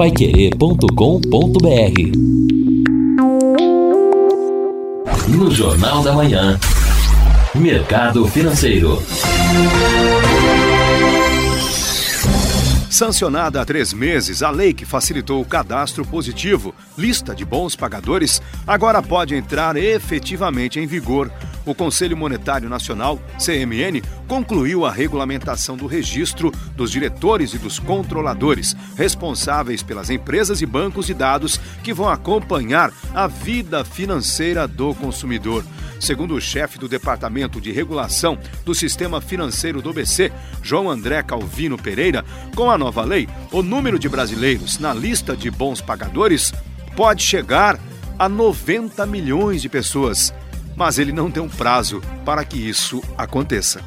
paiquerê.com.br No Jornal da Manhã, Mercado Financeiro. Sancionada há três meses, a lei que facilitou o cadastro positivo, lista de bons pagadores, agora pode entrar efetivamente em vigor. O Conselho Monetário Nacional, CMN, concluiu a regulamentação do registro dos diretores e dos controladores responsáveis pelas empresas e bancos de dados que vão acompanhar a vida financeira do consumidor. Segundo o chefe do Departamento de Regulação do Sistema Financeiro do BC, João André Calvino Pereira, com a nova lei, o número de brasileiros na lista de bons pagadores pode chegar a 90 milhões de pessoas. Mas ele não tem um prazo para que isso aconteça.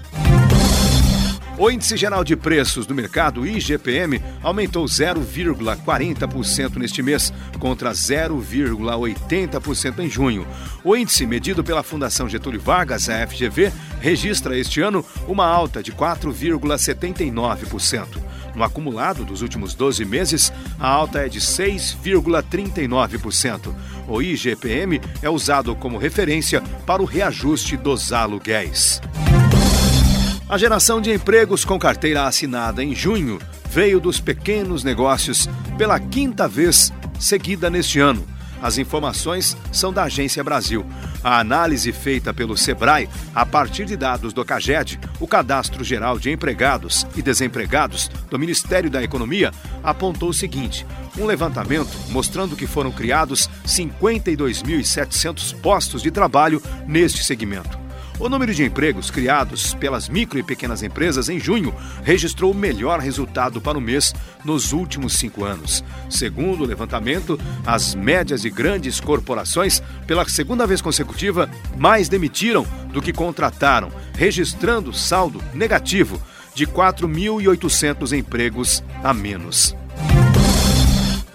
O Índice Geral de Preços do Mercado, IGPM, aumentou 0,40% neste mês, contra 0,80% em junho. O índice, medido pela Fundação Getúlio Vargas, a FGV, registra este ano uma alta de 4,79%. No acumulado dos últimos 12 meses, a alta é de 6,39%. O IGPM é usado como referência para o reajuste dos aluguéis. A geração de empregos com carteira assinada em junho veio dos pequenos negócios pela quinta vez seguida neste ano. As informações são da Agência Brasil. A análise feita pelo Sebrae, a partir de dados do CAGED, o Cadastro Geral de Empregados e Desempregados do Ministério da Economia, apontou o seguinte: um levantamento mostrando que foram criados 52.700 postos de trabalho neste segmento. O número de empregos criados pelas micro e pequenas empresas em junho registrou o melhor resultado para o mês nos últimos cinco anos. Segundo o levantamento, as médias e grandes corporações, pela segunda vez consecutiva, mais demitiram do que contrataram, registrando saldo negativo de 4.800 empregos a menos.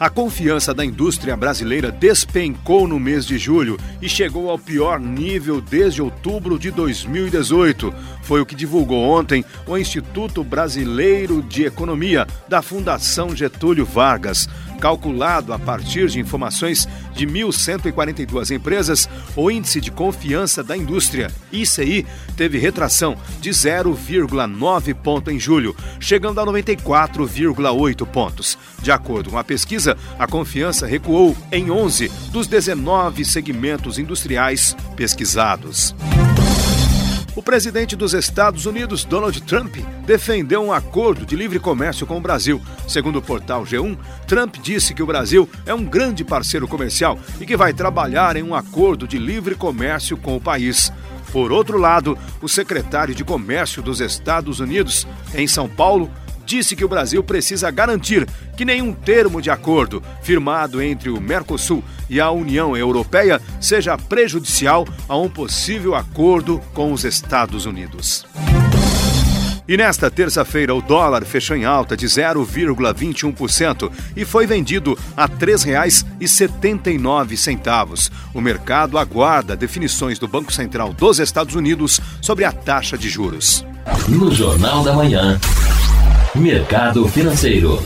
A confiança da indústria brasileira despencou no mês de julho e chegou ao pior nível desde outubro de 2018. Foi o que divulgou ontem o Instituto Brasileiro de Economia da Fundação Getúlio Vargas. Calculado a partir de informações de 1.142 empresas, o índice de confiança da indústria, ICI, teve retração de 0,9 ponto em julho, chegando a 94,8 pontos. De acordo com a pesquisa, a confiança recuou em 11 dos 19 segmentos industriais pesquisados. O presidente dos Estados Unidos, Donald Trump, defendeu um acordo de livre comércio com o Brasil. Segundo o portal G1, Trump disse que o Brasil é um grande parceiro comercial e que vai trabalhar em um acordo de livre comércio com o país. Por outro lado, o secretário de Comércio dos Estados Unidos, em São Paulo, disse que o Brasil precisa garantir que nenhum termo de acordo firmado entre o Mercosul e a União Europeia seja prejudicial a um possível acordo com os Estados Unidos. E nesta terça-feira, o dólar fechou em alta de 0,21% e foi vendido a R$ 3,79. O mercado aguarda definições do Banco Central dos Estados Unidos sobre a taxa de juros. No Jornal da Manhã. Mercado Financeiro.